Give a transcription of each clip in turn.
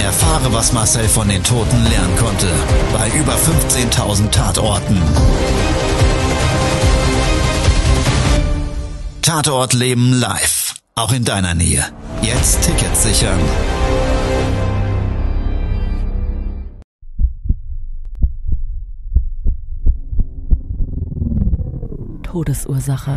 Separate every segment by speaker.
Speaker 1: Erfahre, was Marcel von den Toten lernen konnte, bei über 15.000 Tatorten. Tatort Leben live, auch in deiner Nähe. Jetzt Tickets sichern.
Speaker 2: Todesursache.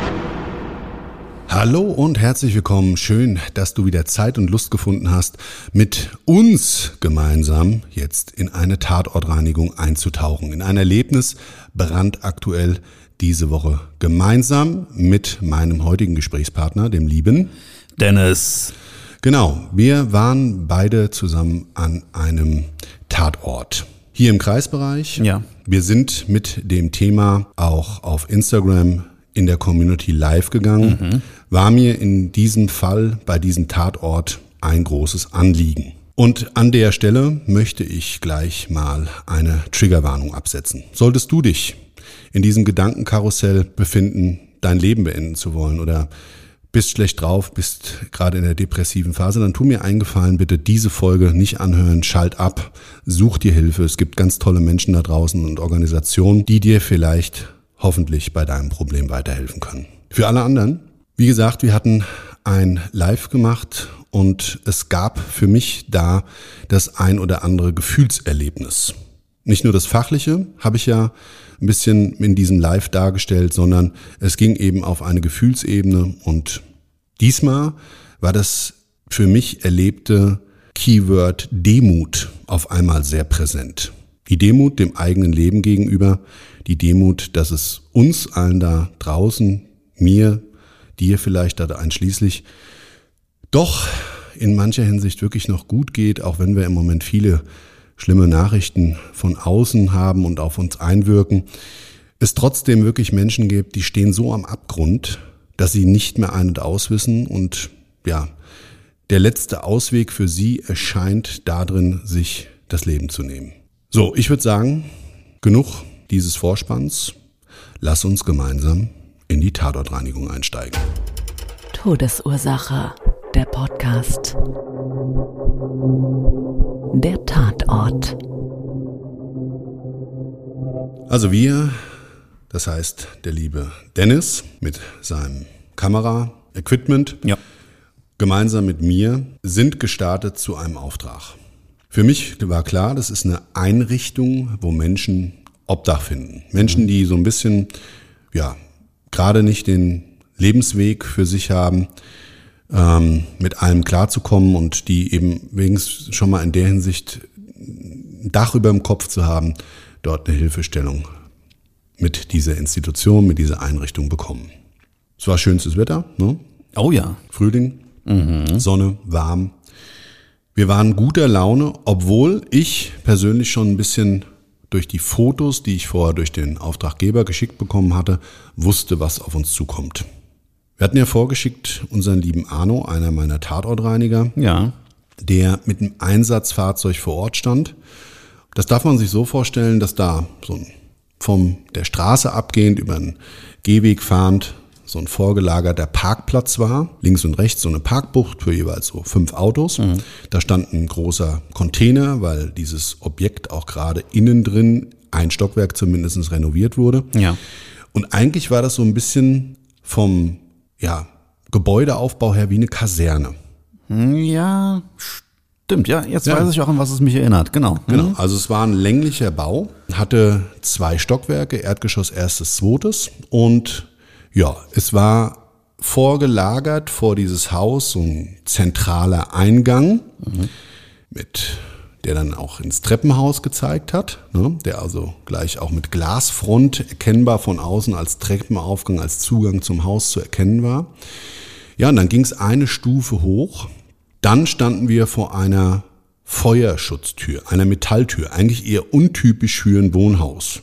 Speaker 3: Hallo und herzlich willkommen. Schön, dass du wieder Zeit und Lust gefunden hast, mit uns gemeinsam jetzt in eine Tatortreinigung einzutauchen. In ein Erlebnis brandaktuell diese Woche. Gemeinsam mit meinem heutigen Gesprächspartner, dem lieben
Speaker 4: Dennis.
Speaker 3: Genau, wir waren beide zusammen an einem Tatort. Hier im Kreisbereich.
Speaker 4: Ja.
Speaker 3: Wir sind mit dem Thema auch auf Instagram in der Community live gegangen, war mir in diesem Fall bei diesem Tatort ein großes Anliegen. Und an der Stelle möchte ich gleich mal eine Triggerwarnung absetzen. Solltest du dich in diesem Gedankenkarussell befinden, dein Leben beenden zu wollen oder bist schlecht drauf, bist gerade in der depressiven Phase, dann tu mir eingefallen, bitte diese Folge nicht anhören, schalt ab, such dir Hilfe. Es gibt ganz tolle Menschen da draußen und Organisationen, die dir vielleicht hoffentlich bei deinem Problem weiterhelfen können. Für alle anderen, wie gesagt, wir hatten ein Live gemacht und es gab für mich da das ein oder andere Gefühlserlebnis. Nicht nur das Fachliche habe ich ja ein bisschen in diesem Live dargestellt, sondern es ging eben auf eine Gefühlsebene und diesmal war das für mich erlebte Keyword Demut auf einmal sehr präsent. Die Demut dem eigenen Leben gegenüber, die Demut, dass es uns allen da draußen, mir, dir vielleicht da einschließlich, doch in mancher Hinsicht wirklich noch gut geht, auch wenn wir im Moment viele schlimme Nachrichten von außen haben und auf uns einwirken, es trotzdem wirklich Menschen gibt, die stehen so am Abgrund, dass sie nicht mehr ein- und auswissen und ja, der letzte Ausweg für sie erscheint darin, sich das Leben zu nehmen. So, ich würde sagen, genug dieses Vorspanns. Lass uns gemeinsam in die Tatortreinigung einsteigen.
Speaker 2: Todesursache. Der Podcast. Der Tatort.
Speaker 3: Also wir, das heißt der liebe Dennis mit seinem Kamera-Equipment,
Speaker 4: Ja.
Speaker 3: gemeinsam mit mir, sind gestartet zu einem Auftrag. Für mich war klar, das ist eine Einrichtung, wo Menschen Obdach finden. Menschen, die so ein bisschen, ja, gerade nicht den Lebensweg für sich haben, ähm, mit allem klarzukommen und die eben wenigstens schon mal in der Hinsicht ein Dach über dem Kopf zu haben, dort eine Hilfestellung mit dieser Institution, mit dieser Einrichtung bekommen. Es war schönstes Wetter, ne?
Speaker 4: Oh ja.
Speaker 3: Frühling, Sonne, warm. Wir waren guter Laune, obwohl ich persönlich schon ein bisschen durch die Fotos, die ich vorher durch den Auftraggeber geschickt bekommen hatte, wusste, was auf uns zukommt. Wir hatten ja vorgeschickt unseren lieben Arno, einer meiner Tatortreiniger,
Speaker 4: Ja.
Speaker 3: der mit einem Einsatzfahrzeug vor Ort stand. Das darf man sich so vorstellen, dass da so ein vom der Straße abgehend über einen Gehweg fahrend so ein vorgelagerter Parkplatz war. Links und rechts so eine Parkbucht für jeweils so fünf Autos. Da stand ein großer Container, weil dieses Objekt auch gerade innen drin, ein Stockwerk zumindest renoviert wurde.
Speaker 4: Ja.
Speaker 3: Und eigentlich war das so ein bisschen vom ja, Gebäudeaufbau her wie eine Kaserne.
Speaker 4: Hm, Ja, Stimmt, ja, jetzt
Speaker 3: Ja.
Speaker 4: weiß ich auch, an was es mich erinnert. Genau.
Speaker 3: Genau, also es war ein länglicher Bau, hatte zwei Stockwerke, Erdgeschoss erstes, zweites und ja, es war vorgelagert vor dieses Haus so ein zentraler Eingang mit der dann auch ins Treppenhaus gezeigt hat, ne, der also gleich auch mit Glasfront erkennbar von außen als Treppenaufgang, als Zugang zum Haus zu erkennen war. Ja, und dann ging es eine Stufe hoch. Dann standen wir vor einer Feuerschutztür, einer Metalltür, eigentlich eher untypisch für ein Wohnhaus.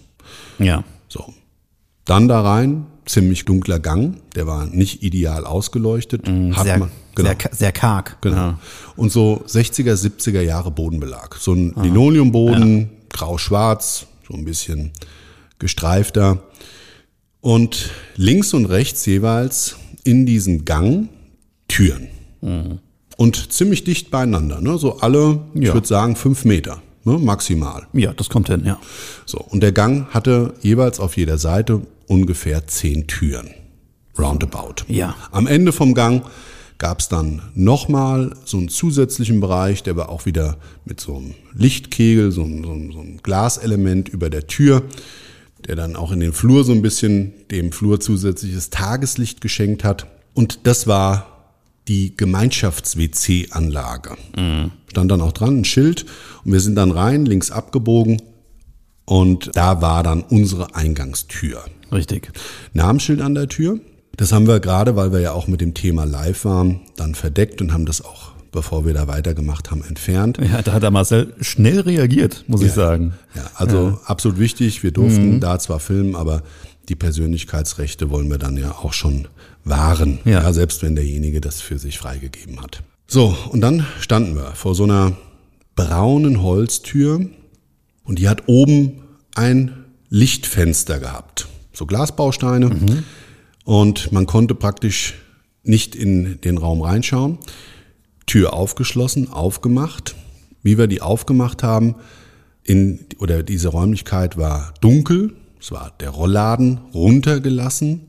Speaker 4: Ja.
Speaker 3: So. Dann da rein, ziemlich dunkler Gang, der war nicht ideal ausgeleuchtet. Hat
Speaker 4: Mhm, Sehr,
Speaker 3: man, genau,
Speaker 4: sehr, sehr karg.
Speaker 3: genau.
Speaker 4: Ja.
Speaker 3: Und so 60er, 70er Jahre Bodenbelag. So ein Linoleumboden, grau-schwarz, so ein bisschen gestreifter. Und links und rechts jeweils in diesem Gang Türen. Und ziemlich dicht beieinander, ne? so alle, ich
Speaker 4: Ja.
Speaker 3: würde sagen, fünf Meter, ne? maximal.
Speaker 4: ja, das kommt hin, ja.
Speaker 3: So, und der Gang hatte jeweils auf jeder Seite ungefähr zehn Türen. Roundabout.
Speaker 4: Ja.
Speaker 3: Am Ende vom Gang gab es dann nochmal so einen zusätzlichen Bereich, der war auch wieder mit so einem Lichtkegel, so einem, so einem, so einem Glaselement über der Tür, der dann auch in den Flur so ein bisschen dem Flur zusätzliches Tageslicht geschenkt hat. Und das war die Gemeinschafts-WC-Anlage. Stand dann auch dran, ein Schild. Und wir sind dann rein, links abgebogen. Und da war dann unsere Eingangstür.
Speaker 4: Richtig.
Speaker 3: Namensschild an der Tür. Das haben wir gerade, weil wir ja auch mit dem Thema live waren, dann verdeckt und haben das auch, bevor wir da weitergemacht haben, entfernt.
Speaker 4: Ja, da hat der Marcel schnell reagiert, muss ich sagen.
Speaker 3: Ja, also absolut wichtig. Wir durften da zwar filmen, aber die Persönlichkeitsrechte wollen wir dann ja auch schon wahren.
Speaker 4: Ja.
Speaker 3: selbst wenn derjenige das für sich freigegeben hat. So, und dann standen wir vor so einer braunen Holztür und die hat oben ein Lichtfenster gehabt. So Glasbausteine. Und man konnte praktisch nicht in den Raum reinschauen. Tür aufgeschlossen, aufgemacht. Wie wir die aufgemacht haben, in, oder diese Räumlichkeit war dunkel. Es war der Rollladen runtergelassen.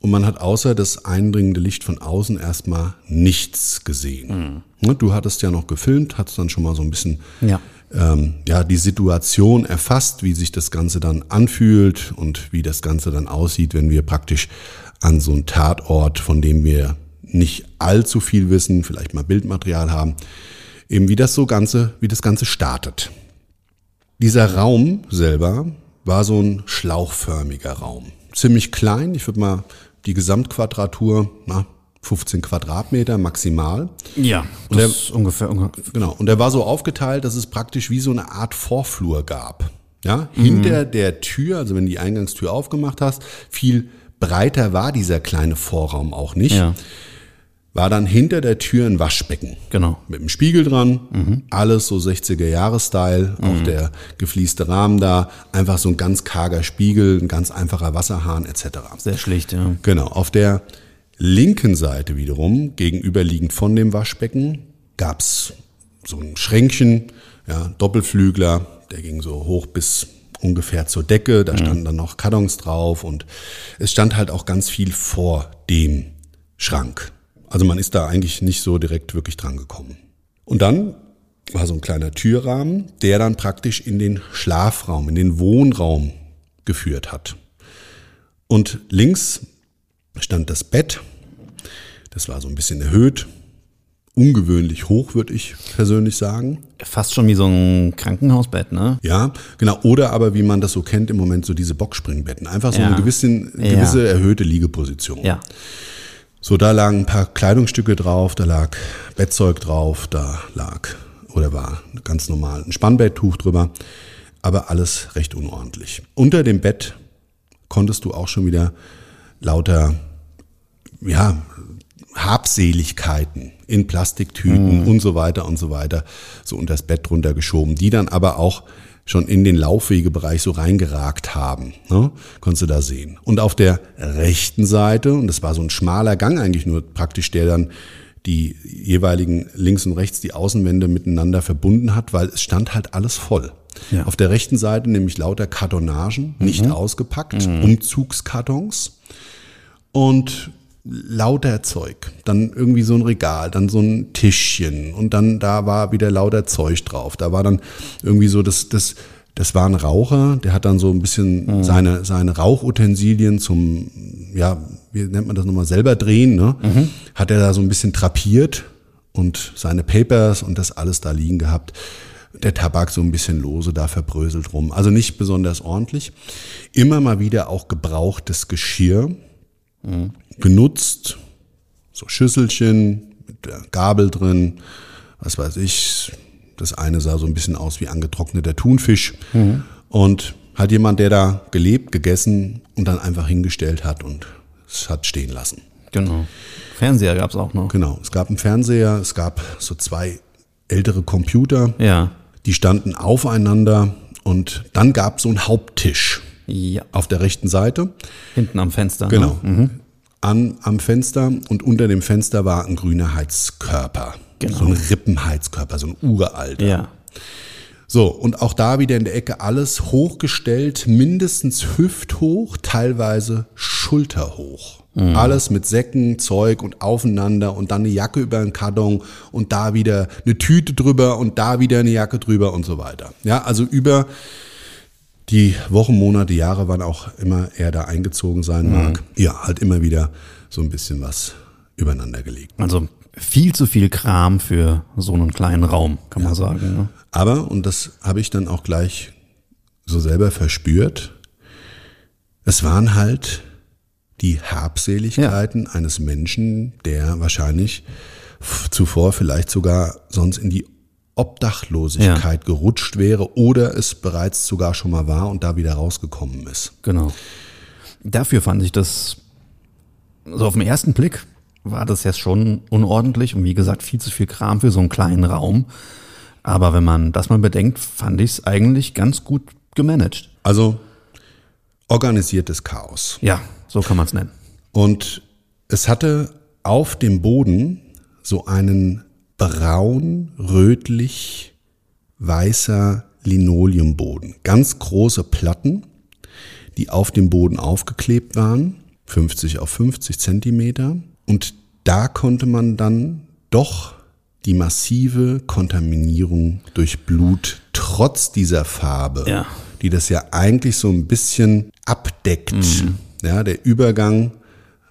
Speaker 3: Und man hat außer das eindringende Licht von außen erstmal nichts gesehen. Ne, Du hattest ja noch gefilmt, hattest dann schon mal so ein bisschen
Speaker 4: Ja.
Speaker 3: ähm, ja, die Situation erfasst, wie sich das Ganze dann anfühlt und wie das Ganze dann aussieht, wenn wir praktisch an so einen Tatort, von dem wir nicht allzu viel wissen, vielleicht mal Bildmaterial haben, eben wie das so Ganze, wie das Ganze startet. Dieser Raum selber war so ein schlauchförmiger Raum. Ziemlich klein, ich würde mal die Gesamtquadratur, na, 15 Quadratmeter maximal.
Speaker 4: Ja,
Speaker 3: Und
Speaker 4: das ist ungefähr, ungefähr.
Speaker 3: Genau. Und der war so aufgeteilt, dass es praktisch wie so eine Art Vorflur gab. Ja, hinter der Tür, also wenn du die Eingangstür aufgemacht hast, viel breiter war dieser kleine Vorraum auch nicht.
Speaker 4: Ja,
Speaker 3: War dann hinter der Tür ein Waschbecken.
Speaker 4: genau.
Speaker 3: Mit einem Spiegel dran, alles so 60er Jahre Style, auch der geflieste Rahmen da, einfach so ein ganz karger Spiegel, ein ganz einfacher Wasserhahn etc.
Speaker 4: Sehr schlicht, ja.
Speaker 3: Genau, auf der linken Seite wiederum, gegenüberliegend von dem Waschbecken, gab's so ein Schränkchen, ja, Doppelflügler, der ging so hoch bis ungefähr zur Decke, da standen dann noch Kartons drauf und es stand halt auch ganz viel vor dem Schrank. Also man ist da eigentlich nicht so direkt wirklich dran gekommen. Und dann war so ein kleiner Türrahmen, der dann praktisch in den Schlafraum, in den Wohnraum geführt hat. Und links stand das Bett. Das war so ein bisschen erhöht. Ungewöhnlich hoch, würde ich persönlich sagen.
Speaker 4: Fast schon wie so ein Krankenhausbett, ne?
Speaker 3: Ja, genau. Oder aber, wie man das so kennt im Moment, so diese Boxspringbetten. Einfach so
Speaker 4: Ja.
Speaker 3: eine gewisse,
Speaker 4: Ja.
Speaker 3: gewisse erhöhte Liegeposition.
Speaker 4: Ja.
Speaker 3: So, da lagen ein paar Kleidungsstücke drauf, da lag Bettzeug drauf, da lag oder war ganz normal ein Spannbetttuch drüber, aber alles recht unordentlich. Unter dem Bett konntest du auch schon wieder lauter, ja, Habseligkeiten in Plastiktüten und so weiter und so weiter so unter das Bett drunter geschoben, die dann aber auch schon in den Laufwegebereich so reingeragt haben. Ne? Konntest du da sehen. Und auf der rechten Seite, und das war so ein schmaler Gang eigentlich nur praktisch, der dann die jeweiligen links und rechts die Außenwände miteinander verbunden hat, weil es stand halt alles voll.
Speaker 4: Ja.
Speaker 3: Auf der rechten Seite nämlich lauter Kartonagen, nicht ausgepackt, Umzugskartons. Und lauter Zeug. Dann irgendwie so ein Regal, dann so ein Tischchen und dann da war wieder lauter Zeug drauf. Da war dann irgendwie so das, das, das war ein Raucher, der hat dann so ein bisschen seine, seine Rauchutensilien zum, ja, wie nennt man das nochmal, selber drehen, ne? Hat er da so ein bisschen drapiert und seine Papers und das alles da liegen gehabt. Der Tabak so ein bisschen lose da verbröselt rum. Also nicht besonders ordentlich. Immer mal wieder auch gebrauchtes Geschirr genutzt, so Schüsselchen mit der Gabel drin, was weiß ich. Das eine sah so ein bisschen aus wie angetrockneter Thunfisch. Und hat jemand, der da gelebt, gegessen und dann einfach hingestellt hat und es hat stehen lassen.
Speaker 4: Genau. Fernseher gab's auch noch.
Speaker 3: Genau, es gab einen Fernseher, es gab so zwei ältere Computer,
Speaker 4: Ja.
Speaker 3: die standen aufeinander und dann gab es so einen Haupttisch
Speaker 4: Ja.
Speaker 3: auf der rechten Seite.
Speaker 4: Hinten am Fenster.
Speaker 3: Genau.
Speaker 4: Ne?
Speaker 3: An, am Fenster und unter dem Fenster war ein grüner Heizkörper.
Speaker 4: Genau.
Speaker 3: So ein Rippenheizkörper, so ein uralter.
Speaker 4: Ja.
Speaker 3: So, und auch da wieder in der Ecke alles hochgestellt, mindestens hüfthoch, teilweise schulterhoch. Alles mit Säcken, Zeug und aufeinander und dann eine Jacke über den Karton und da wieder eine Tüte drüber und da wieder eine Jacke drüber und so weiter. Ja, also über die Wochen, Monate, Jahre, wann auch immer er da eingezogen sein mag. Ja, halt immer wieder so ein bisschen was übereinander gelegt.
Speaker 4: Also viel zu viel Kram für so einen kleinen Raum, kann man sagen. Ne?
Speaker 3: Aber, und das habe ich dann auch gleich so selber verspürt, es waren halt die Habseligkeiten eines Menschen, der wahrscheinlich zuvor vielleicht sogar sonst in die Obdachlosigkeit gerutscht wäre oder es bereits sogar schon mal war und da wieder rausgekommen ist.
Speaker 4: Genau. Dafür fand ich das, so auf den ersten Blick war das jetzt schon unordentlich und wie gesagt viel zu viel Kram für so einen kleinen Raum. Aber wenn man das mal bedenkt, fand ich es eigentlich ganz gut gemanagt.
Speaker 3: Also organisiertes Chaos.
Speaker 4: Ja, so kann man es nennen.
Speaker 3: Und es hatte auf dem Boden so einen braun, rötlich, weißer Linoleumboden. Ganz große Platten, die auf dem Boden aufgeklebt waren, 50 auf 50 Zentimeter. Und da konnte man dann doch die massive Kontaminierung durch Blut trotz dieser Farbe,
Speaker 4: Ja.
Speaker 3: die das ja eigentlich so ein bisschen abdeckt. Ja, der Übergang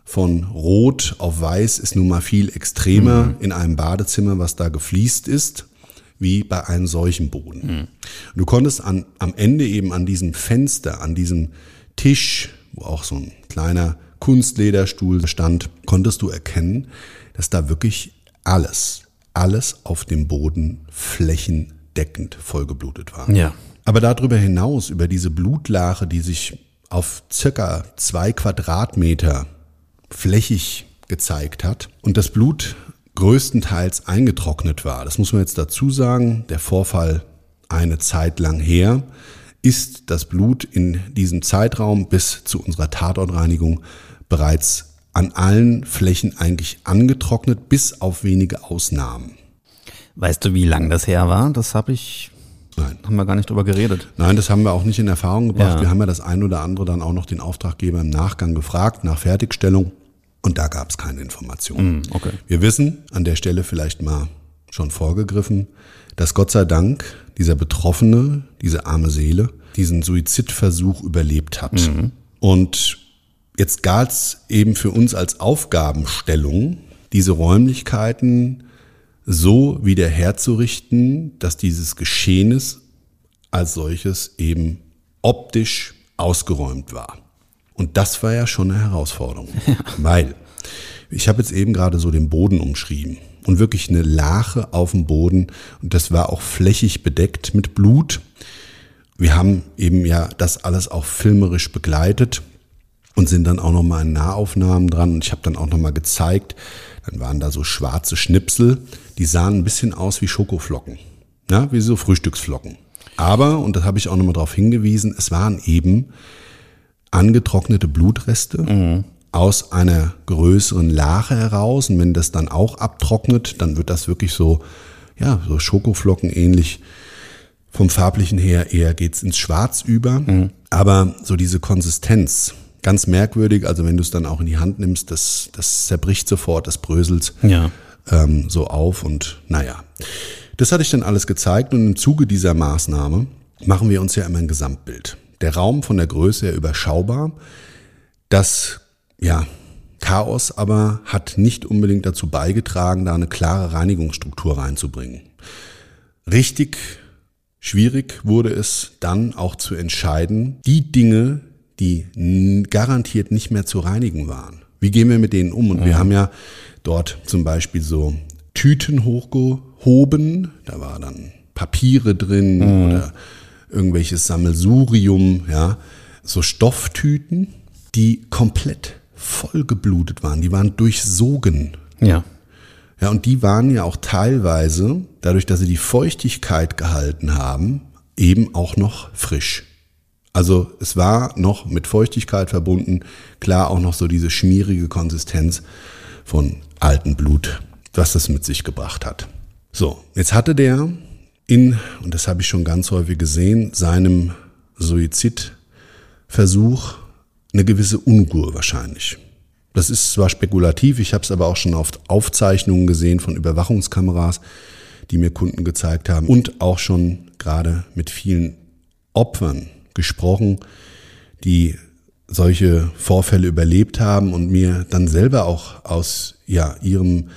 Speaker 3: von Rot auf Weiß ist nun mal viel extremer in einem Badezimmer, was da gefliest ist, wie bei einem solchen Boden. Du konntest an, am Ende eben an diesem Fenster, an diesem Tisch, wo auch so ein kleiner Kunstlederstuhl stand, konntest du erkennen, dass da wirklich alles, alles auf dem Boden flächendeckend vollgeblutet war.
Speaker 4: Ja.
Speaker 3: Aber darüber hinaus, über diese Blutlache, die sich auf circa zwei Quadratmeter flächig gezeigt hat und das Blut größtenteils eingetrocknet war, das muss man jetzt dazu sagen, der Vorfall eine Zeit lang her, ist das Blut in diesem Zeitraum bis zu unserer Tatortreinigung bereits an allen Flächen eigentlich angetrocknet, bis auf wenige Ausnahmen.
Speaker 4: Weißt du, wie lang das her war? Das habe ich,
Speaker 3: Nein.
Speaker 4: haben wir gar nicht drüber geredet.
Speaker 3: Nein, das haben wir auch nicht in Erfahrung gebracht.
Speaker 4: Ja.
Speaker 3: Wir haben ja das ein oder andere dann auch noch den Auftraggeber im Nachgang gefragt, nach Fertigstellung. Und da gab es keine Informationen.
Speaker 4: okay.
Speaker 3: Wir wissen an der Stelle vielleicht mal schon vorgegriffen, dass Gott sei Dank dieser Betroffene, diese arme Seele, diesen Suizidversuch überlebt hat. Und jetzt galt es eben für uns als Aufgabenstellung, diese Räumlichkeiten so wieder herzurichten, dass dieses Geschehnis als solches eben optisch ausgeräumt war. Und das war ja schon eine Herausforderung, weil ich habe jetzt eben gerade so den Boden umschrieben und wirklich eine Lache auf dem Boden. Und das war auch flächig bedeckt mit Blut. Wir haben eben ja das alles auch filmerisch begleitet und sind dann auch noch mal in Nahaufnahmen dran. Und ich habe dann auch noch mal gezeigt, dann waren da so schwarze Schnipsel, die sahen ein bisschen aus wie Schokoflocken, ja, wie so Frühstücksflocken. Aber und das habe ich auch noch mal darauf hingewiesen, es waren eben angetrocknete Blutreste aus einer größeren Lache heraus. Und wenn das dann auch abtrocknet, dann wird das wirklich so, ja, so Schokoflocken ähnlich. Vom farblichen her eher geht's ins Schwarz über. Aber so diese Konsistenz, ganz merkwürdig. Also wenn du es dann auch in die Hand nimmst, das, das zerbricht sofort, das bröselt
Speaker 4: Ja.
Speaker 3: Ähm, so auf und naja. Das hatte ich dann alles gezeigt und im Zuge dieser Maßnahme machen wir uns ja immer ein Gesamtbild. Der Raum von der Größe her überschaubar. Das, ja, Chaos aber hat nicht unbedingt dazu beigetragen, da eine klare Reinigungsstruktur reinzubringen. Richtig schwierig wurde es dann auch zu entscheiden, die Dinge, die garantiert nicht mehr zu reinigen waren. Wie gehen wir mit denen um? Und wir haben ja dort zum Beispiel so Tüten hochgehoben, da war dann Papiere drin oder irgendwelches Sammelsurium, ja, so Stofftüten, die komplett vollgeblutet waren, die waren durchsogen.
Speaker 4: Ja.
Speaker 3: Ja, und die waren ja auch teilweise, dadurch, dass sie die Feuchtigkeit gehalten haben, eben auch noch frisch. Also es war noch mit Feuchtigkeit verbunden, klar auch noch so diese schmierige Konsistenz von altem Blut, was das mit sich gebracht hat. So, jetzt hatte der in, und das habe ich schon ganz häufig gesehen, seinem Suizidversuch eine gewisse Unruhe wahrscheinlich. Das ist zwar spekulativ, ich habe es aber auch schon auf Aufzeichnungen gesehen von Überwachungskameras, die mir Kunden gezeigt haben und auch schon gerade mit vielen Opfern gesprochen, die solche Vorfälle überlebt haben und mir dann selber auch aus ja, ihrem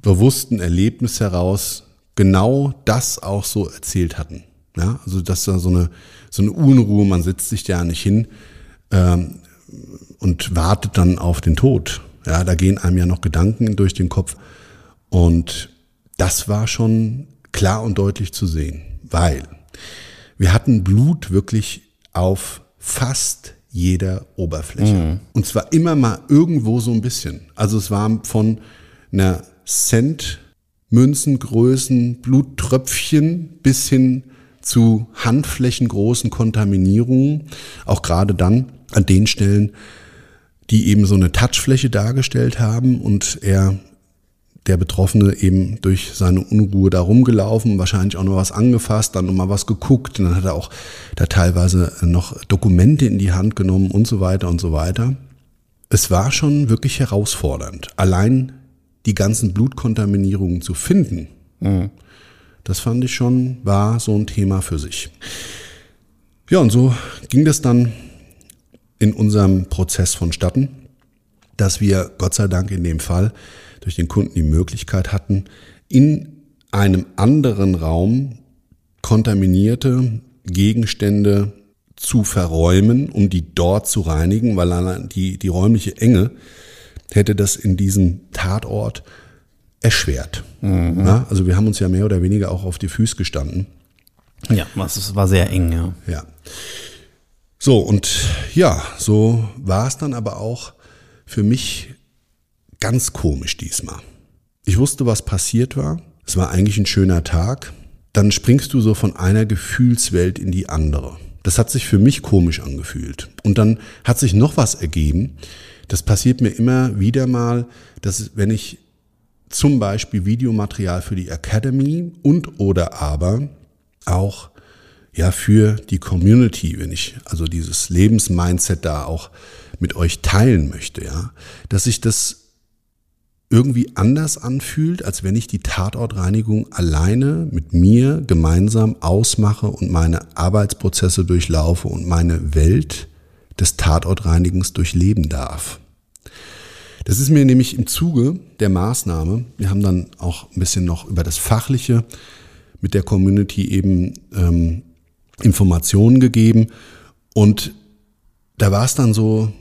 Speaker 3: bewussten Erlebnis heraus genau das auch so erzählt hatten. Ja, also dass da so eine, so eine Unruhe, man setzt sich da nicht hin ähm, und wartet dann auf den Tod. Ja, da gehen einem ja noch Gedanken durch den Kopf. Und das war schon klar und deutlich zu sehen, weil wir hatten Blut wirklich auf fast jeder Oberfläche. Und zwar immer mal irgendwo so ein bisschen. Also es war von einer Cent Münzengrößen Bluttröpfchen bis hin zu handflächengroßen Kontaminierungen, auch gerade dann an den Stellen, die eben so eine Touchfläche dargestellt haben und er, der Betroffene, eben durch seine Unruhe da rumgelaufen, wahrscheinlich auch noch was angefasst, dann noch mal was geguckt, dann hat er auch da teilweise noch Dokumente in die Hand genommen und so weiter und so weiter. Es war schon wirklich herausfordernd, allein die ganzen Blutkontaminierungen zu finden. Das fand ich schon, war so ein Thema für sich. Ja, und so ging das dann in unserem Prozess vonstatten, dass wir Gott sei Dank in dem Fall durch den Kunden die Möglichkeit hatten, in einem anderen Raum kontaminierte Gegenstände zu verräumen, um die dort zu reinigen, weil die, die räumliche Enge hätte das in diesem Tatort erschwert. Ja, also wir haben uns ja mehr oder weniger auch auf die Füße gestanden.
Speaker 4: Ja, es war sehr eng, ja.
Speaker 3: Ja. So, und ja, so war es dann aber auch für mich ganz komisch diesmal. Ich wusste, was passiert war. Es war eigentlich ein schöner Tag. Dann springst du so von einer Gefühlswelt in die andere. Das hat sich für mich komisch angefühlt. Und dann hat sich noch was ergeben. Das passiert mir immer wieder mal, dass wenn ich zum Beispiel Videomaterial für die Academy und oder aber auch ja für die Community, wenn ich also dieses Lebensmindset da auch mit euch teilen möchte, ja, dass sich das irgendwie anders anfühlt, als wenn ich die Tatortreinigung alleine mit mir gemeinsam ausmache und meine Arbeitsprozesse durchlaufe und meine Welt des Tatortreinigens durchleben darf. Das ist mir nämlich im Zuge der Maßnahme, wir haben dann auch ein bisschen noch über das Fachliche mit der Community eben ähm, Informationen gegeben und da war es dann so,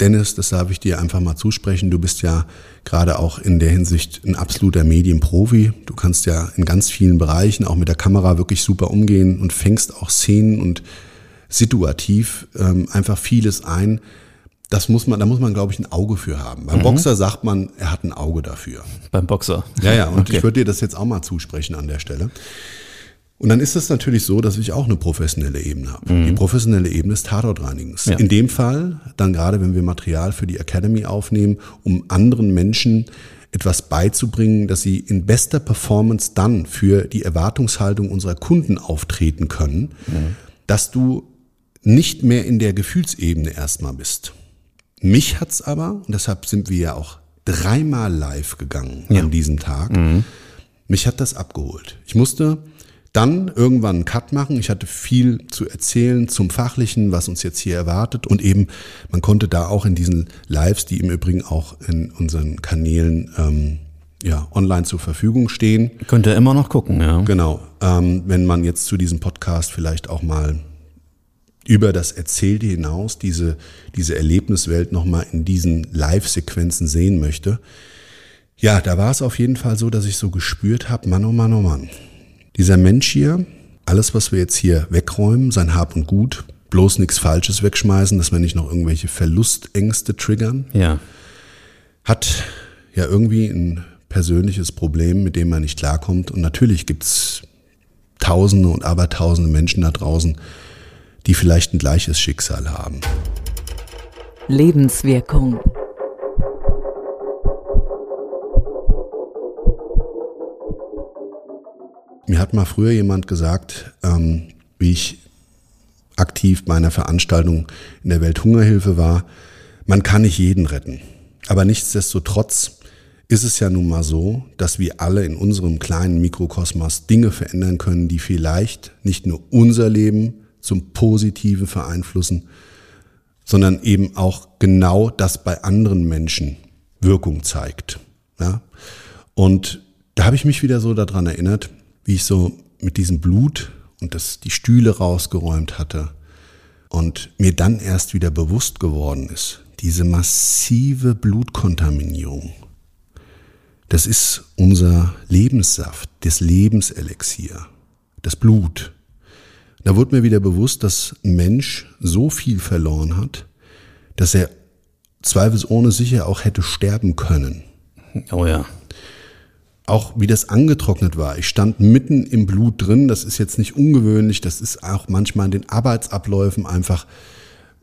Speaker 3: Dennis, das darf ich dir einfach mal zusprechen. Du bist ja gerade auch in der Hinsicht ein absoluter Medienprofi. Du kannst ja in ganz vielen Bereichen auch mit der Kamera wirklich super umgehen und fängst auch Szenen und situativ ähm, einfach vieles ein. Das muss man, da muss man, glaube ich, ein Auge für haben. Beim Boxer sagt man, er hat ein Auge dafür.
Speaker 4: Beim Boxer.
Speaker 3: Ja, ja, und
Speaker 4: Okay.
Speaker 3: ich würde dir das jetzt auch mal zusprechen an der Stelle. Und dann ist es natürlich so, dass ich auch eine professionelle Ebene habe. Die professionelle Ebene des Tatortreinigens.
Speaker 4: Ja.
Speaker 3: In dem Fall, dann gerade wenn wir Material für die Academy aufnehmen, um anderen Menschen etwas beizubringen, dass sie in bester Performance dann für die Erwartungshaltung unserer Kunden auftreten können, dass du nicht mehr in der Gefühlsebene erstmal bist. Mich hat's aber, und deshalb sind wir ja auch dreimal live gegangen
Speaker 4: Ja.
Speaker 3: an diesem Tag, mich hat das abgeholt. Ich musste dann irgendwann einen Cut machen. Ich hatte viel zu erzählen zum Fachlichen, was uns jetzt hier erwartet. Und eben, man konnte da auch in diesen Lives, die im Übrigen auch in unseren Kanälen ähm, ja, online zur Verfügung stehen,
Speaker 4: Könnt ihr immer noch gucken, ja.
Speaker 3: Genau. Ähm, wenn man jetzt zu diesem Podcast vielleicht auch mal über das Erzählte hinaus diese, diese Erlebniswelt nochmal in diesen Live-Sequenzen sehen möchte. Ja, da war es auf jeden Fall so, dass ich so gespürt habe, Mann, oh Mann, oh Mann. Dieser Mensch hier, alles, was wir jetzt hier wegräumen, sein Hab und Gut, bloß nichts Falsches wegschmeißen, dass wir nicht noch irgendwelche Verlustängste triggern,
Speaker 4: Ja.
Speaker 3: hat ja irgendwie ein persönliches Problem, mit dem man nicht klarkommt. Und natürlich gibt's Tausende und Abertausende Menschen da draußen, die vielleicht ein gleiches Schicksal haben.
Speaker 2: Lebenswirkung.
Speaker 3: Mir hat mal früher jemand gesagt, ähm, wie ich aktiv bei einer Veranstaltung in der Welthungerhilfe war, man kann nicht jeden retten. Aber nichtsdestotrotz ist es ja nun mal so, dass wir alle in unserem kleinen Mikrokosmos Dinge verändern können, die vielleicht nicht nur unser Leben zum Positiven beeinflussen, sondern eben auch genau das bei anderen Menschen Wirkung zeigt. Ja? Und da habe ich mich wieder so daran erinnert, wie ich so mit diesem Blut und das die Stühle rausgeräumt hatte und mir dann erst wieder bewusst geworden ist, diese massive Blutkontaminierung, das ist unser Lebenssaft, das Lebenselixier, das Blut. Da wurde mir wieder bewusst, dass ein Mensch so viel verloren hat, dass er zweifelsohne sicher auch hätte sterben können.
Speaker 4: Oh ja.
Speaker 3: Auch wie das angetrocknet war. Ich stand mitten im Blut drin. Das ist jetzt nicht ungewöhnlich. Das ist auch manchmal in den Arbeitsabläufen einfach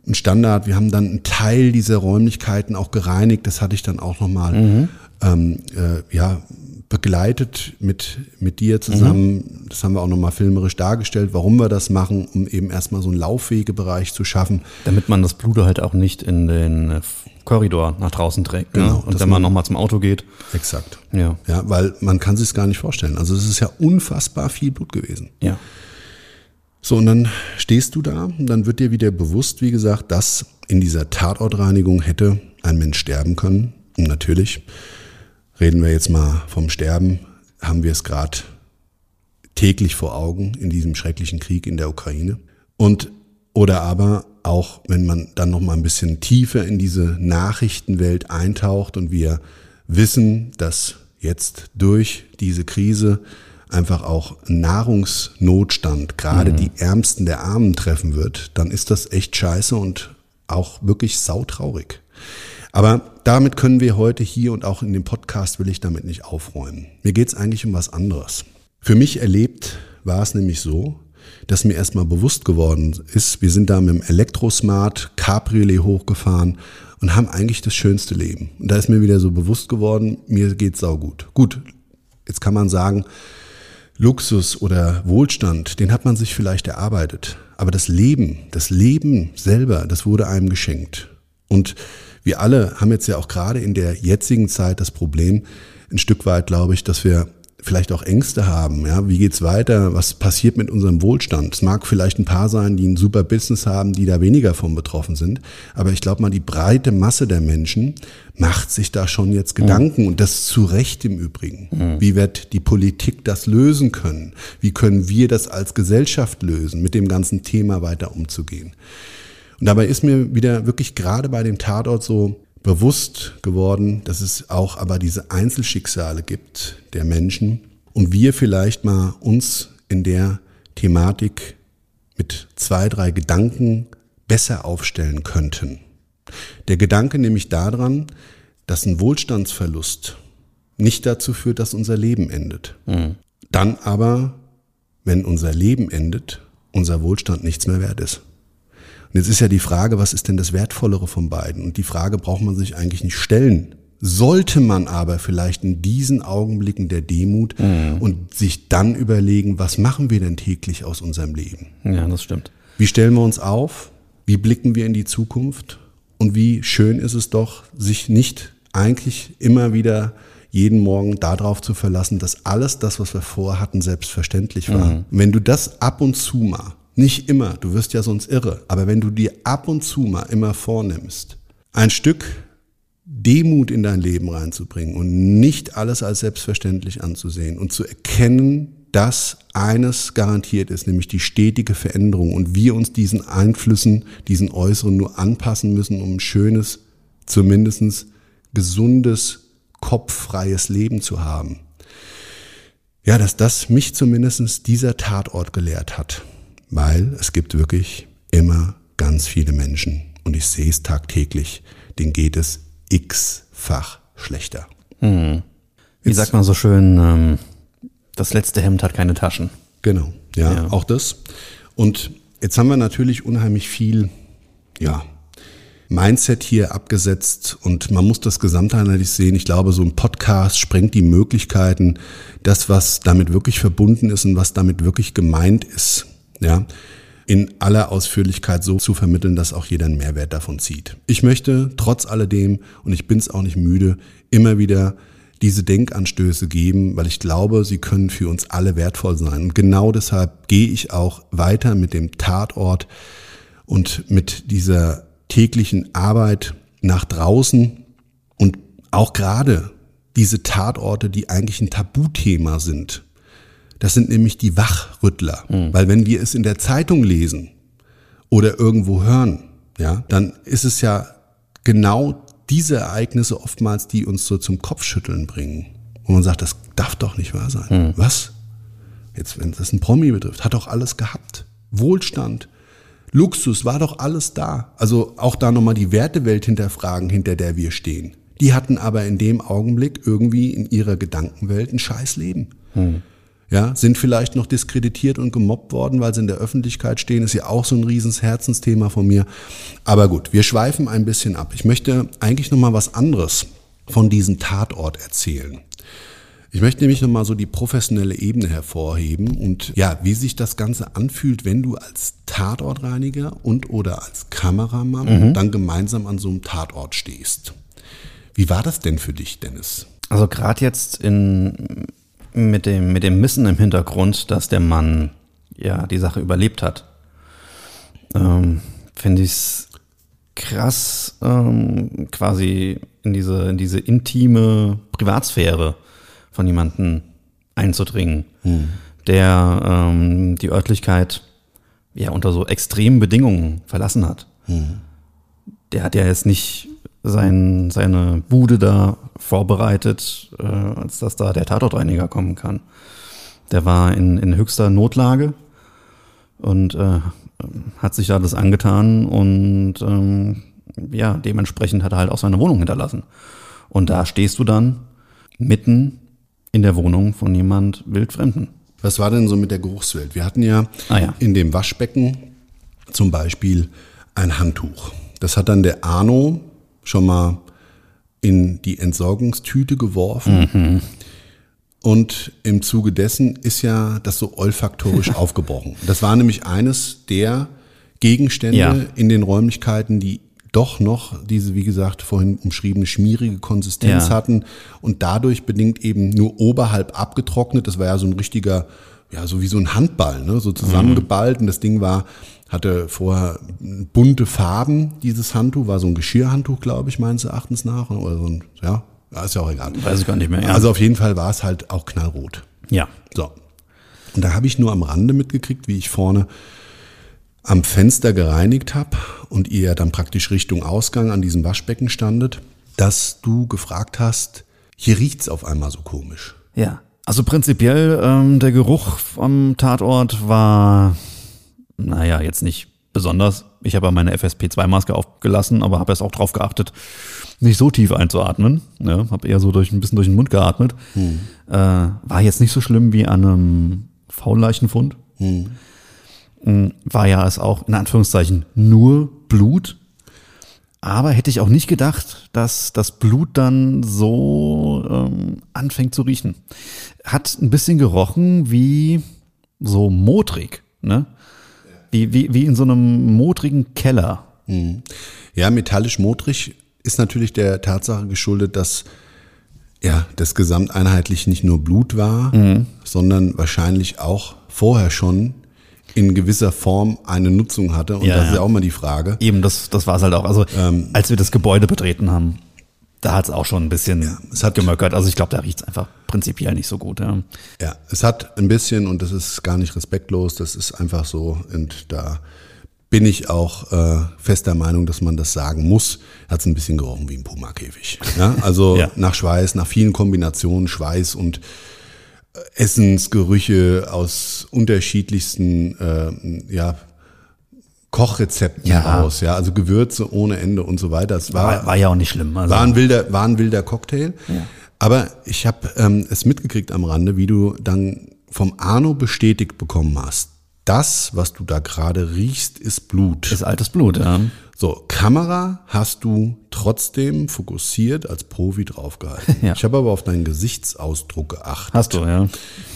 Speaker 3: ein Standard. Wir haben dann einen Teil dieser Räumlichkeiten auch gereinigt. Das hatte ich dann auch nochmal ähm, äh, ja, begleitet mit, mit dir zusammen. Das haben wir auch nochmal filmerisch dargestellt, warum wir das machen, um eben erstmal so einen Laufwegebereich zu schaffen.
Speaker 4: Damit man das Blut halt auch nicht in den äh, Korridor nach draußen trägt. Ne?
Speaker 3: Genau,
Speaker 4: Und
Speaker 3: dass
Speaker 4: wenn man
Speaker 3: man-
Speaker 4: nochmal zum Auto geht.
Speaker 3: Exakt.
Speaker 4: Ja.
Speaker 3: Ja, weil man kann sich gar nicht vorstellen. Also es ist ja unfassbar viel Blut gewesen.
Speaker 4: Ja.
Speaker 3: So, und dann stehst du da und dann wird dir wieder bewusst, wie gesagt, dass in dieser Tatortreinigung hätte ein Mensch sterben können. Und natürlich, reden wir jetzt mal vom Sterben, haben wir es gerade täglich vor Augen in diesem schrecklichen Krieg in der Ukraine. Und oder aber auch, wenn man dann noch mal ein bisschen tiefer in diese Nachrichtenwelt eintaucht und wir wissen, dass jetzt durch diese Krise einfach auch Nahrungsnotstand gerade die Ärmsten der Armen treffen wird, dann ist das echt scheiße und auch wirklich sautraurig. Aber damit können wir heute hier und auch in dem Podcast will ich damit nicht aufräumen. Mir geht's eigentlich um was anderes. Für mich erlebt war es nämlich so, dass mir erstmal bewusst geworden ist, wir sind da mit dem Elektrosmart Cabriolet hochgefahren und haben eigentlich das schönste Leben. Und da ist mir wieder so bewusst geworden, mir geht's saugut. Gut, jetzt kann man sagen, Luxus oder Wohlstand, den hat man sich vielleicht erarbeitet. Aber das Leben, das Leben selber, das wurde einem geschenkt. Und wir alle haben jetzt ja auch gerade in der jetzigen Zeit das Problem, ein Stück weit, glaube ich, dass wir vielleicht auch Ängste haben. Ja, wie geht's weiter? Was passiert mit unserem Wohlstand? Es mag vielleicht ein paar sein, die ein super Business haben, die da weniger von betroffen sind. Aber ich glaube mal, die breite Masse der Menschen macht sich da schon jetzt Gedanken und das zu Recht im Übrigen. Wie wird die Politik das lösen können? Wie können wir das als Gesellschaft lösen, mit dem ganzen Thema weiter umzugehen? Und dabei ist mir wieder wirklich gerade bei dem Tatort so bewusst geworden, dass es auch aber diese Einzelschicksale gibt der Menschen und wir vielleicht mal uns in der Thematik mit zwei, drei Gedanken besser aufstellen könnten. Der Gedanke nämlich daran, dass ein Wohlstandsverlust nicht dazu führt, dass unser Leben endet. Dann aber, wenn unser Leben endet, unser Wohlstand nichts mehr wert ist. Und jetzt ist ja die Frage, was ist denn das Wertvollere von beiden? Und die Frage braucht man sich eigentlich nicht stellen. Sollte man aber vielleicht in diesen Augenblicken der Demut und sich dann überlegen, was machen wir denn täglich aus unserem Leben?
Speaker 4: Ja, das stimmt.
Speaker 3: Wie stellen wir uns auf? wie blicken wir in die Zukunft und wie schön ist es doch, sich nicht eigentlich immer wieder jeden Morgen darauf zu verlassen, dass alles das, was wir vorhatten, selbstverständlich war. Mhm. Wenn du das ab und zu mal, nicht immer, du wirst ja sonst irre, aber wenn du dir ab und zu mal immer vornimmst, ein Stück Demut in dein Leben reinzubringen und nicht alles als selbstverständlich anzusehen und zu erkennen, dass eines garantiert ist, nämlich die stetige Veränderung und wir uns diesen Einflüssen, diesen äußeren nur anpassen müssen, um ein schönes, zumindest gesundes, kopffreies Leben zu haben. Ja, dass das mich zumindest dieser Tatort gelehrt hat, weil es gibt wirklich immer ganz viele Menschen und ich sehe es tagtäglich, denen geht es x-fach schlechter.
Speaker 4: Hm. Wie Jetzt, sagt man so schön, ähm, das letzte Hemd hat keine Taschen.
Speaker 3: Genau, ja, ja, auch das. Und jetzt haben wir natürlich unheimlich viel, ja, Mindset hier abgesetzt und man muss das gesamtheitlich sehen. Ich glaube, so ein Podcast sprengt die Möglichkeiten, das, was damit wirklich verbunden ist und was damit wirklich gemeint ist, ja, in aller Ausführlichkeit so zu vermitteln, dass auch jeder einen Mehrwert davon zieht. Ich möchte trotz alledem, und ich bin es auch nicht müde, immer wieder diese Denkanstöße geben, weil ich glaube, sie können für uns alle wertvoll sein. Und genau deshalb gehe ich auch weiter mit dem Tatort und mit dieser täglichen Arbeit nach draußen und auch gerade diese Tatorte, die eigentlich ein Tabuthema sind. Das sind nämlich die Wachrüttler. Mhm. Weil wenn wir es in der Zeitung lesen oder irgendwo hören, ja, dann ist es ja genau diese Ereignisse oftmals, die uns so zum Kopfschütteln bringen. Wo man sagt, das darf doch nicht wahr sein. Mhm. Was? Jetzt, wenn das ein Promi betrifft, hat doch alles gehabt. Wohlstand, Luxus, war doch alles da. Also auch da nochmal die Wertewelt hinterfragen, hinter der wir stehen. Die hatten aber in dem Augenblick irgendwie in ihrer Gedankenwelt ein scheiß Leben. Mhm ja, sind vielleicht noch diskreditiert und gemobbt worden, weil sie in der Öffentlichkeit stehen, ist ja auch so ein riesens Herzensthema von mir. Aber gut, wir schweifen ein bisschen ab. Ich möchte eigentlich noch mal was anderes von diesem Tatort erzählen. Ich möchte nämlich nochmal so die professionelle Ebene hervorheben und ja, wie sich das Ganze anfühlt, wenn du als Tatortreiniger und oder als Kameramann mhm. dann gemeinsam an so einem Tatort stehst. Wie war das denn für dich, Dennis?
Speaker 4: Also gerade jetzt in mit dem, mit dem Wissen im Hintergrund, dass der Mann ja die Sache überlebt hat, ähm, finde ich es krass, ähm, quasi in diese, in diese intime Privatsphäre von jemandem einzudringen, hm. der ähm, die Örtlichkeit ja unter so extremen Bedingungen verlassen hat. Hm. Der hat ja jetzt nicht sein, seine Bude da vorbereitet, äh, als dass da der Tatortreiniger kommen kann. Der war in, in höchster Notlage und äh, hat sich da das angetan und ähm, ja, dementsprechend hat er halt auch seine Wohnung hinterlassen. Und da stehst du dann mitten in der Wohnung von jemand Wildfremden.
Speaker 3: Was war denn so mit der Geruchswelt? Wir hatten ja, ah, ja. in dem Waschbecken zum Beispiel ein Handtuch. Das hat dann der Arno schon mal in die Entsorgungstüte geworfen. Mhm. Und im Zuge dessen ist ja das so olfaktorisch aufgebrochen. Das war nämlich eines der Gegenstände ja. in den Räumlichkeiten, die doch noch diese, wie gesagt, vorhin umschriebene schmierige Konsistenz ja. hatten und dadurch bedingt eben nur oberhalb abgetrocknet. Das war ja so ein richtiger, ja, so wie so ein Handball, ne? so zusammengeballt. Und das Ding war hatte vorher bunte Farben, dieses Handtuch, war so ein Geschirrhandtuch, glaube ich, meines Erachtens nach. Oder so ein, ja, ist ja auch egal.
Speaker 4: Weiß ich gar nicht mehr. Ja.
Speaker 3: Also auf jeden Fall war es halt auch knallrot.
Speaker 4: Ja.
Speaker 3: So. Und da habe ich nur am Rande mitgekriegt, wie ich vorne am Fenster gereinigt habe und ihr dann praktisch Richtung Ausgang an diesem Waschbecken standet, dass du gefragt hast, hier riecht's auf einmal so komisch.
Speaker 4: Ja. Also prinzipiell ähm, der Geruch am Tatort war naja, jetzt nicht besonders. Ich habe ja meine FSP2-Maske aufgelassen, aber habe erst auch drauf geachtet, nicht so tief einzuatmen. Ja, habe eher so durch ein bisschen durch den Mund geatmet. Hm. Äh, war jetzt nicht so schlimm wie an einem Faulleichenfund. Hm. hm. War ja es auch in Anführungszeichen nur Blut. Aber hätte ich auch nicht gedacht, dass das Blut dann so ähm, anfängt zu riechen. Hat ein bisschen gerochen wie so modrig, ne? Wie, wie, wie in so einem modrigen Keller.
Speaker 3: Ja, metallisch modrig ist natürlich der Tatsache geschuldet, dass ja, das gesamteinheitlich nicht nur Blut war, sondern wahrscheinlich auch vorher schon in gewisser Form eine Nutzung hatte. Und
Speaker 4: Ja,
Speaker 3: das ist
Speaker 4: ja.
Speaker 3: auch mal die Frage.
Speaker 4: Eben, das, das war es halt auch. Also, als wir das Gebäude betreten haben, da hat es auch schon ein bisschen
Speaker 3: es hat-
Speaker 4: gemöckert. Also ich glaube, da riecht es einfach prinzipiell nicht so gut. Ja.
Speaker 3: Ja, es hat ein bisschen, und das ist gar nicht respektlos, das ist einfach so, und da bin ich auch äh, fest der Meinung, dass man das sagen muss, hat es ein bisschen gerochen wie ein Puma-Käfig. Ja, also
Speaker 4: Ja.
Speaker 3: nach Schweiß, nach vielen Kombinationen Schweiß und äh, Essensgerüche aus unterschiedlichsten äh, ja, Kochrezepten
Speaker 4: Ja.
Speaker 3: raus, ja, also Gewürze ohne Ende und so weiter. Es
Speaker 4: War, war ja auch nicht schlimm. Also,
Speaker 3: war ein wilder, war ein wilder Cocktail. Aber ich habe ähm, es mitgekriegt am Rande, wie du dann vom Arno bestätigt bekommen hast. Das, was du da gerade riechst, ist Blut.
Speaker 4: ist altes Blut, ja.
Speaker 3: So, Kamera hast du trotzdem fokussiert als Profi draufgehalten.
Speaker 4: Ja.
Speaker 3: Ich habe aber auf deinen Gesichtsausdruck geachtet.
Speaker 4: Hast du, ja.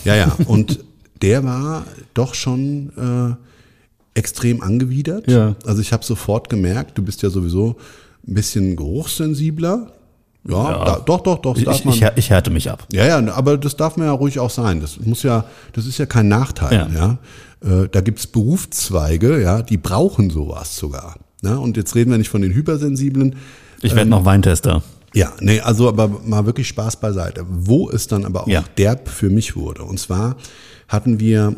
Speaker 3: Ja, ja. Und der war doch schon äh, extrem angewidert.
Speaker 4: Ja.
Speaker 3: Also ich habe sofort gemerkt, du bist ja sowieso ein bisschen geruchssensibler. Ja, Da, doch, doch, doch.
Speaker 4: Ich,
Speaker 3: man.
Speaker 4: ich, ich härte mich ab.
Speaker 3: ja, ja, aber das darf man ja ruhig auch sein. Das muss ja, das ist ja kein Nachteil. Ja. Äh, da gibt's Berufszweige, ja, die brauchen sowas sogar. Ja, und jetzt reden wir nicht von den Hypersensiblen.
Speaker 4: Ich
Speaker 3: Ähm,
Speaker 4: werde noch Weintester.
Speaker 3: Ja, nee, also aber mal wirklich Spaß beiseite. Wo es dann aber auch
Speaker 4: Ja.
Speaker 3: derb für mich wurde. Und zwar hatten wir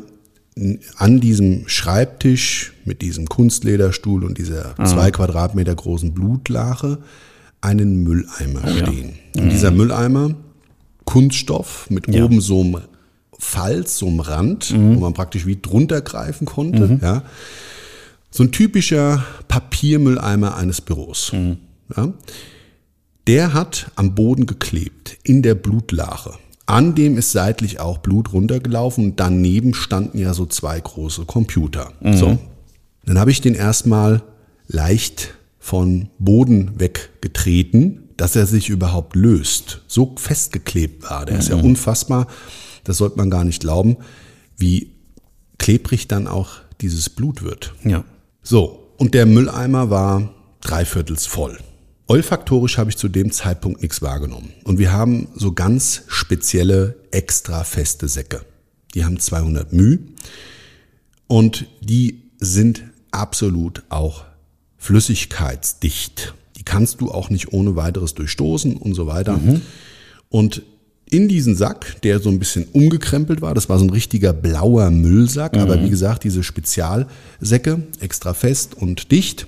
Speaker 3: an diesem Schreibtisch mit diesem Kunstlederstuhl und dieser zwei Quadratmeter großen Blutlache einen Mülleimer stehen. Und dieser Mülleimer, Kunststoff mit
Speaker 4: Ja.
Speaker 3: oben so einem Falz, so einem Rand, wo man praktisch wie drunter greifen konnte, ja. So ein typischer Papiermülleimer eines Büros. Ja. Der hat am Boden geklebt, in der Blutlache. An dem ist seitlich auch Blut runtergelaufen und daneben standen ja so zwei große Computer. So. Dann habe ich den erstmal leicht von Boden weggetreten, dass er sich überhaupt löst. So festgeklebt war. Der ist ja unfassbar. Das sollte man gar nicht glauben, wie klebrig dann auch dieses Blut wird.
Speaker 4: Ja.
Speaker 3: So, und der Mülleimer war dreiviertels voll. Olfaktorisch habe ich zu dem Zeitpunkt nichts wahrgenommen. Und wir haben so ganz spezielle, extra feste Säcke. Die haben 200 μ und die sind absolut auch flüssigkeitsdicht. Die kannst du auch nicht ohne weiteres durchstoßen und so weiter. Und in diesen Sack, der so ein bisschen umgekrempelt war, das war so ein richtiger blauer Müllsack, aber wie gesagt, diese Spezialsäcke, extra fest und dicht,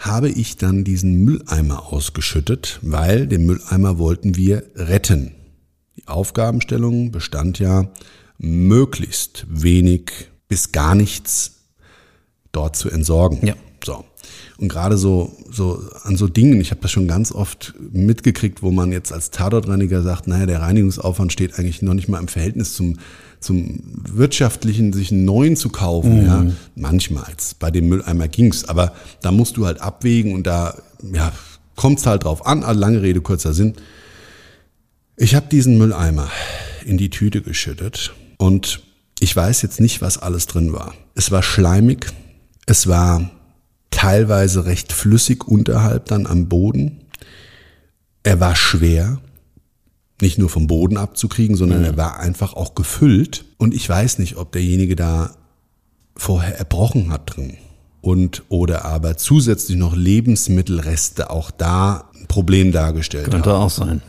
Speaker 3: habe ich dann diesen Mülleimer ausgeschüttet, weil den Mülleimer wollten wir retten. Die Aufgabenstellung bestand ja, möglichst wenig bis gar nichts dort zu entsorgen.
Speaker 4: Ja.
Speaker 3: So. Und gerade so, so an so Dingen, ich habe das schon ganz oft mitgekriegt, wo man jetzt als Tatortreiniger sagt, naja, der Reinigungsaufwand steht eigentlich noch nicht mal im Verhältnis zum, zum wirtschaftlichen, sich einen neuen zu kaufen. Ja, manchmal. Bei dem Mülleimer ging's, aber da musst du halt abwägen und da ja, kommt's halt drauf an. Also lange Rede, kurzer Sinn. Ich habe diesen Mülleimer in die Tüte geschüttet und ich weiß jetzt nicht, was alles drin war. Es war schleimig, es war teilweise recht flüssig unterhalb dann am Boden. Er war schwer, nicht nur vom Boden abzukriegen, sondern er war einfach auch gefüllt. Und ich weiß nicht, ob derjenige da vorher erbrochen hat drin. Und oder aber zusätzlich noch Lebensmittelreste auch da ein Problem dargestellt haben.
Speaker 4: Könnte auch sein.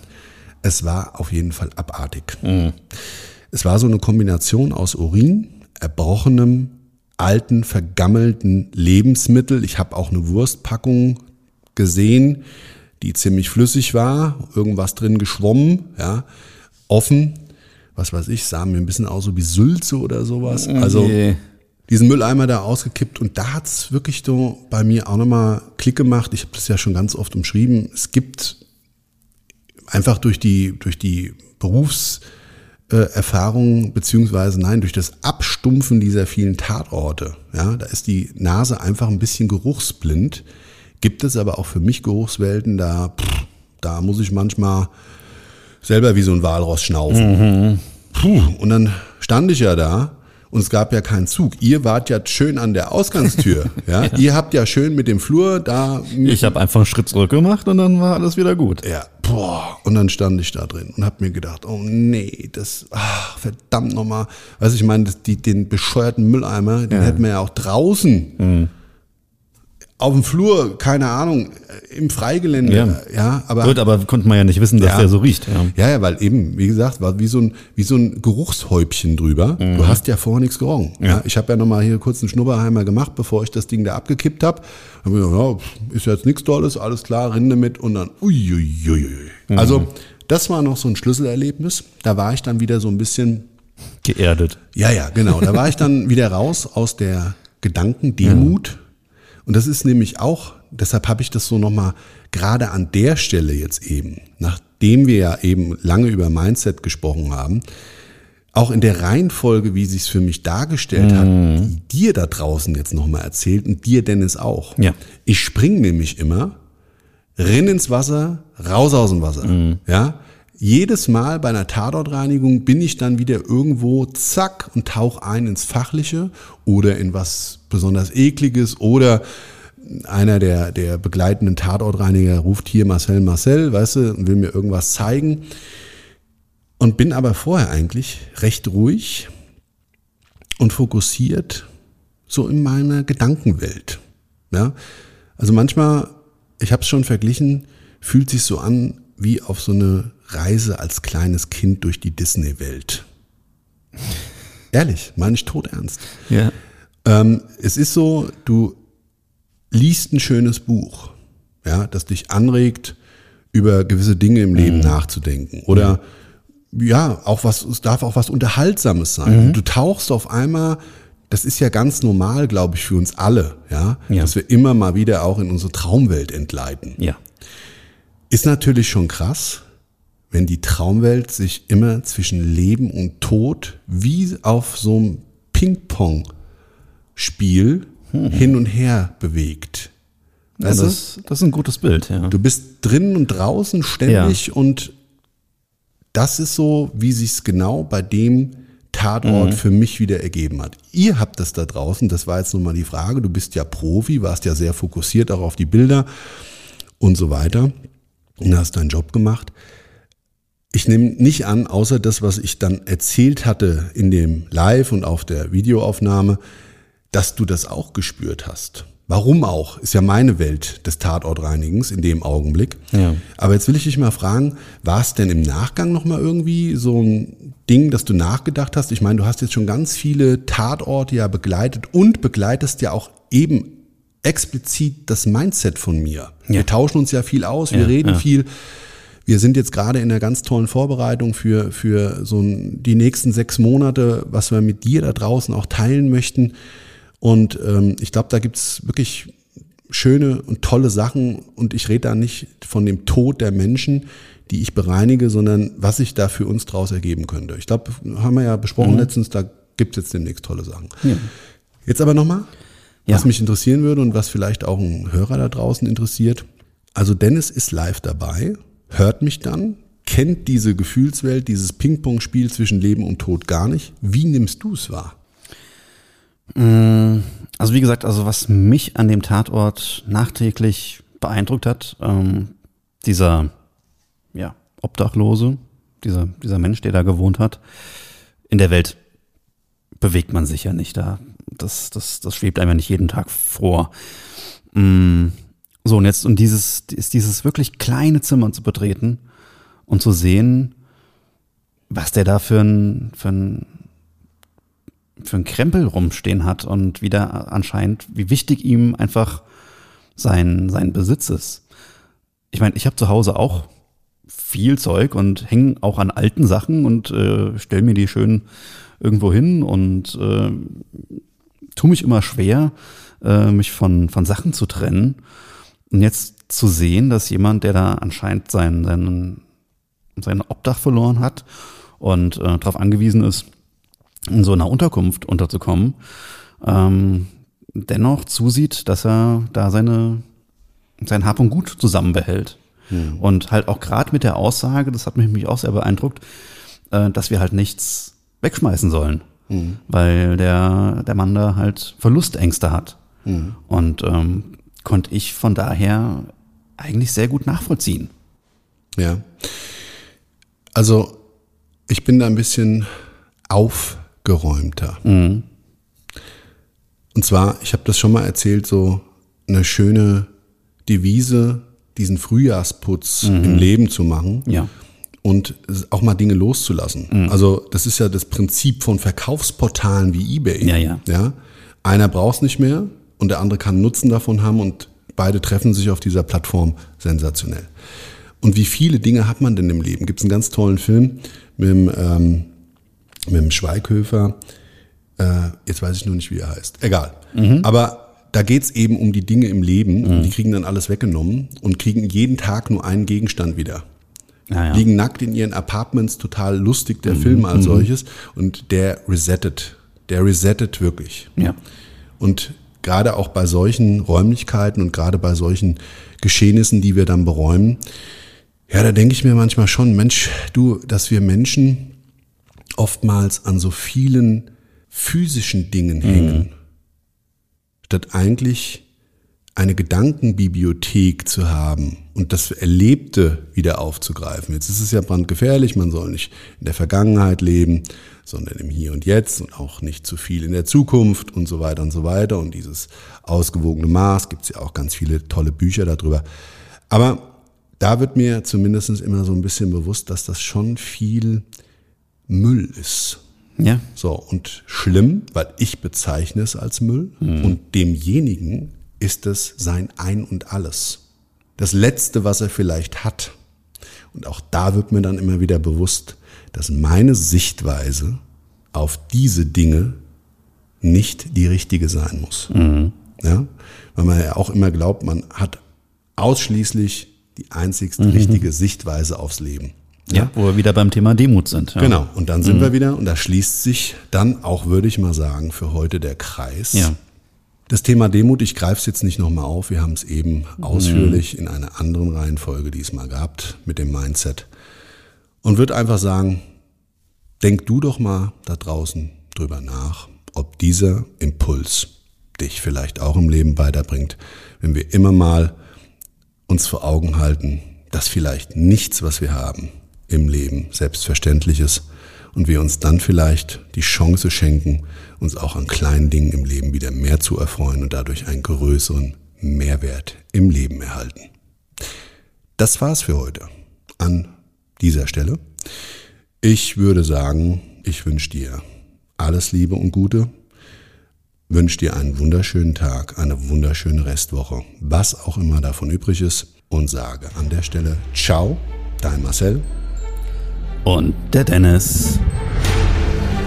Speaker 3: Es war auf jeden Fall abartig. Es war so eine Kombination aus Urin, erbrochenem, alten, vergammelten Lebensmittel. Ich habe auch eine Wurstpackung gesehen, die ziemlich flüssig war, irgendwas drin geschwommen, ja, offen. Was weiß ich, sah mir ein bisschen aus so wie Sülze oder sowas. Also
Speaker 4: Nee.
Speaker 3: diesen Mülleimer da ausgekippt und da hat's wirklich so bei mir auch nochmal Klick gemacht. Ich habe das ja schon ganz oft umschrieben. Es gibt einfach durch die, durch die Berufserfahrung, beziehungsweise nein, durch das Abstumpfen dieser vielen Tatorte, ja, da ist die Nase einfach ein bisschen geruchsblind. Gibt es aber auch für mich Geruchswelten, da, pff, da muss ich manchmal selber wie so ein Walross schnaufen. Puh, und dann stand ich ja da und es gab ja keinen Zug. Ihr wart ja schön an der Ausgangstür. ja? Ihr habt ja schön mit dem Flur da.
Speaker 4: Ich habe einfach einen Schritt zurück gemacht und dann war alles wieder gut.
Speaker 3: Ja, boah. Und dann stand ich da drin und hab mir gedacht, oh nee, das, ach, verdammt nochmal. Du, ich meine, das- die, den bescheuerten Mülleimer, den hätten wir ja auch draußen. Auf dem Flur, keine Ahnung, im Freigelände. Ja,
Speaker 4: Ja.
Speaker 3: aber.
Speaker 4: Gut, aber konnte man ja nicht wissen, dass
Speaker 3: Ja.
Speaker 4: der so riecht. Ja.
Speaker 3: Ja, ja, weil eben, wie gesagt, war wie so ein, wie so ein Geruchshäubchen drüber. Du hast ja vorher nichts gerochen. Ja. ich habe ja nochmal hier kurz einen Schnubberheimer gemacht, bevor ich das Ding da abgekippt habe. Hab ja, ist jetzt nichts Tolles, alles klar, Rinde mit und dann uiuiui. Also, das war noch so ein Schlüsselerlebnis. Da war ich dann wieder so ein bisschen,
Speaker 4: Geerdet.
Speaker 3: ja, ja, genau. Da war ich dann wieder raus aus der Gedankendemut. Und das ist nämlich auch, deshalb habe ich das so nochmal gerade an der Stelle jetzt eben, nachdem wir ja eben lange über Mindset gesprochen haben, auch in der Reihenfolge, wie sich es für mich dargestellt hat, die dir da draußen jetzt nochmal erzählt und dir Dennis auch.
Speaker 4: Ja.
Speaker 3: Ich spring nämlich immer, rinn ins Wasser, raus aus dem Wasser. Ja. Jedes Mal bei einer Tatortreinigung bin ich dann wieder irgendwo, zack, und tauch ein ins Fachliche oder in was besonders Ekliges oder einer der, der begleitenden Tatortreiniger ruft hier Marcel Marcel, weißt du, und will mir irgendwas zeigen. Und bin aber vorher eigentlich recht ruhig und fokussiert so in meiner Gedankenwelt. Ja? Also manchmal, ich habe es schon verglichen, fühlt sich so an wie auf so eine Reise als kleines Kind durch die Disney-Welt. Ehrlich, meine ich todernst.
Speaker 4: Ja.
Speaker 3: Ähm, es ist so, du liest ein schönes Buch, ja, das dich anregt, über gewisse Dinge im Leben nachzudenken. Oder ja, auch was, es darf auch was Unterhaltsames sein. Du tauchst auf einmal, das ist ja ganz normal, glaube ich, für uns alle, ja,
Speaker 4: Ja.
Speaker 3: dass wir immer mal wieder auch in unsere Traumwelt entgleiten.
Speaker 4: Ja.
Speaker 3: Ist natürlich schon krass, wenn die Traumwelt sich immer zwischen Leben und Tod wie auf so einem Ping-Pong-Spiel hin und her bewegt.
Speaker 4: Ja,
Speaker 3: Weißt du?
Speaker 4: das, das ist ein gutes Bild, ja.
Speaker 3: Du bist drinnen und draußen ständig und das ist so, wie sich's genau bei dem Tatort für mich wieder ergeben hat. Ihr habt das da draußen, das war jetzt nun mal die Frage, du bist ja Profi, warst ja sehr fokussiert auch auf die Bilder und so weiter und hast deinen Job gemacht. Ich nehme nicht an, außer das, was ich dann erzählt hatte in dem Live und auf der Videoaufnahme, dass du das auch gespürt hast. Warum auch? Ist ja meine Welt des Tatortreinigens in dem Augenblick.
Speaker 4: Ja.
Speaker 3: Aber jetzt will ich dich mal fragen, war es denn im Nachgang nochmal irgendwie so ein Ding, dass du nachgedacht hast? Ich meine, du hast jetzt schon ganz viele Tatorte ja begleitet und begleitest ja auch eben explizit das Mindset von mir. Wir tauschen uns ja viel aus, wir
Speaker 4: Ja,
Speaker 3: reden
Speaker 4: ja.
Speaker 3: viel. Wir sind jetzt gerade in einer ganz tollen Vorbereitung für, für so ein, die nächsten sechs Monate, was wir mit dir da draußen auch teilen möchten. Und ähm, ich glaube, da gibt's wirklich schöne und tolle Sachen. Und ich rede da nicht von dem Tod der Menschen, die ich bereinige, sondern was sich da für uns draus ergeben könnte. Ich glaube, haben wir ja besprochen letztens, da gibt's jetzt demnächst tolle Sachen. Jetzt aber nochmal,
Speaker 4: Ja.
Speaker 3: Was mich interessieren würde und was vielleicht auch einen Hörer da draußen interessiert. Also Dennis ist live dabei, hört mich dann, kennt diese Gefühlswelt, dieses Ping-Pong-Spiel zwischen Leben und Tod gar nicht. Wie nimmst du es wahr?
Speaker 4: Also wie gesagt, also was mich an dem Tatort nachträglich beeindruckt hat, ähm, dieser ja, Obdachlose, dieser, dieser Mensch, der da gewohnt hat, in der Welt bewegt man sich ja nicht da. Das, das, das schwebt einem ja nicht jeden Tag vor. Mm, So, und jetzt und dieses, ist dieses wirklich kleine Zimmer zu betreten und zu sehen, was der da für ein, für ein für einen Krempel rumstehen hat und wieder anscheinend, wie wichtig ihm einfach sein, sein Besitz ist. Ich meine, ich habe zu Hause auch viel Zeug und hänge auch an alten Sachen und äh, stell mir die schön irgendwo hin und äh, tu mich immer schwer, äh, mich von, von Sachen zu trennen. Und jetzt zu sehen, dass jemand, der da anscheinend sein, seinen, sein Obdach verloren hat und äh, darauf angewiesen ist, in so einer Unterkunft unterzukommen, ähm, dennoch zusieht, dass er da seine, sein Hab und Gut zusammenbehält. Und halt auch gerade mit der Aussage, das hat mich, mich auch sehr beeindruckt, äh, dass wir halt nichts wegschmeißen sollen. Weil der, der Mann da halt Verlustängste hat. Und ähm, konnte ich von daher eigentlich sehr gut nachvollziehen.
Speaker 3: Ja. Also, ich bin da ein bisschen aufgeräumter. Und zwar, ich habe das schon mal erzählt, so eine schöne Devise, diesen Frühjahrsputz im Leben zu machen.
Speaker 4: Ja.
Speaker 3: Und auch mal Dinge loszulassen. Also das ist ja das Prinzip von Verkaufsportalen wie eBay.
Speaker 4: Ja, ja.
Speaker 3: ja? Einer braucht es nicht mehr und der andere kann Nutzen davon haben und beide treffen sich auf dieser Plattform sensationell. Und wie viele Dinge hat man denn im Leben? Gibt es einen ganz tollen Film mit dem, ähm, mit dem Schweighöfer. Äh, jetzt weiß ich nur nicht, wie er heißt. Egal. Aber da geht's eben um die Dinge im Leben. Und die kriegen dann alles weggenommen und kriegen jeden Tag nur einen Gegenstand wieder.
Speaker 4: Ja, ja.
Speaker 3: Liegen nackt in ihren Apartments, total lustig, der Film als solches. Und der resettet. Der resettet wirklich.
Speaker 4: Ja.
Speaker 3: Und gerade auch bei solchen Räumlichkeiten und gerade bei solchen Geschehnissen, die wir dann beräumen, ja, da denke ich mir manchmal schon, Mensch, du, dass wir Menschen oftmals an so vielen physischen Dingen hängen, statt eigentlich eine Gedankenbibliothek zu haben und das Erlebte wieder aufzugreifen. Jetzt ist es ja brandgefährlich, man soll nicht in der Vergangenheit leben, sondern im Hier und Jetzt und auch nicht zu viel in der Zukunft und so weiter und so weiter. Und dieses ausgewogene Maß gibt es ja auch ganz viele tolle Bücher darüber. Aber da wird mir zumindest immer so ein bisschen bewusst, dass das schon viel Müll ist.
Speaker 4: Ja.
Speaker 3: So, und schlimm, weil ich bezeichne es als Müll und demjenigen ist es sein Ein und Alles. Das Letzte, was er vielleicht hat. Und auch da wird mir dann immer wieder bewusst, dass meine Sichtweise auf diese Dinge nicht die richtige sein muss. Ja? Weil man ja auch immer glaubt, man hat ausschließlich die einzigste richtige Sichtweise aufs Leben.
Speaker 4: Ja, wo wir wieder beim Thema Demut sind. Ja.
Speaker 3: Genau, und dann sind wir wieder, und da schließt sich dann auch, würde ich mal sagen, für heute der Kreis.
Speaker 4: Ja.
Speaker 3: Das Thema Demut, ich greife es jetzt nicht nochmal auf, wir haben es eben ausführlich in einer anderen Reihenfolge diesmal gehabt mit dem Mindset. Und würde einfach sagen, denk du doch mal da draußen drüber nach, ob dieser Impuls dich vielleicht auch im Leben weiterbringt, wenn wir immer mal uns vor Augen halten, dass vielleicht nichts, was wir haben im Leben, selbstverständlich ist und wir uns dann vielleicht die Chance schenken, uns auch an kleinen Dingen im Leben wieder mehr zu erfreuen und dadurch einen größeren Mehrwert im Leben erhalten. Das war's für heute an dieser Stelle. Ich würde sagen, ich wünsche dir alles Liebe und Gute, wünsche dir einen wunderschönen Tag, eine wunderschöne Restwoche, was auch immer davon übrig ist und sage an der Stelle Ciao, dein Marcel.
Speaker 4: Und der Dennis.